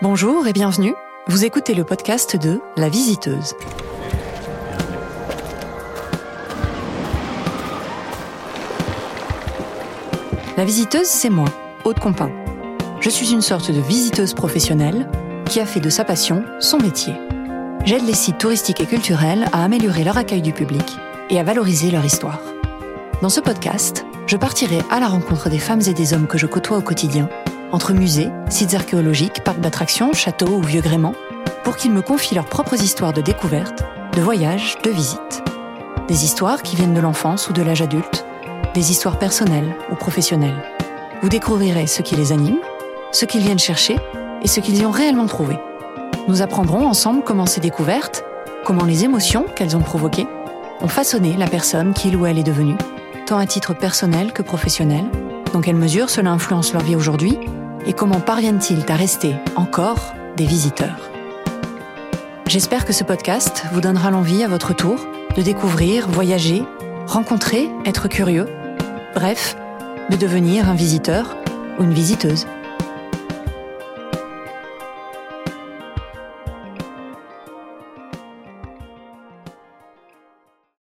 Bonjour et bienvenue. Vous écoutez le podcast de La Visiteuse. La Visiteuse, c'est moi, Aude Compin. Je suis une sorte de visiteuse professionnelle qui a fait de sa passion son métier. J'aide les sites touristiques et culturels à améliorer leur accueil du public et à valoriser leur histoire. Dans ce podcast, je partirai à la rencontre des femmes et des hommes que je côtoie au quotidien entre musées, sites archéologiques, parcs d'attractions, châteaux ou vieux gréments, pour qu'ils me confient leurs propres histoires de découverte, de voyages, de visites. Des histoires qui viennent de l'enfance ou de l'âge adulte, des histoires personnelles ou professionnelles. Vous découvrirez ce qui les anime, ce qu'ils viennent chercher et ce qu'ils y ont réellement trouvé. Nous apprendrons ensemble comment ces découvertes, comment les émotions qu'elles ont provoquées, ont façonné la personne qu'il ou elle est devenue, tant à titre personnel que professionnel, dans quelle mesure cela influence leur vie aujourd'hui et comment parviennent-ils à rester encore des visiteurs? J'espère que ce podcast vous donnera l'envie à votre tour de découvrir, voyager, rencontrer, être curieux, bref, de devenir un visiteur ou une visiteuse.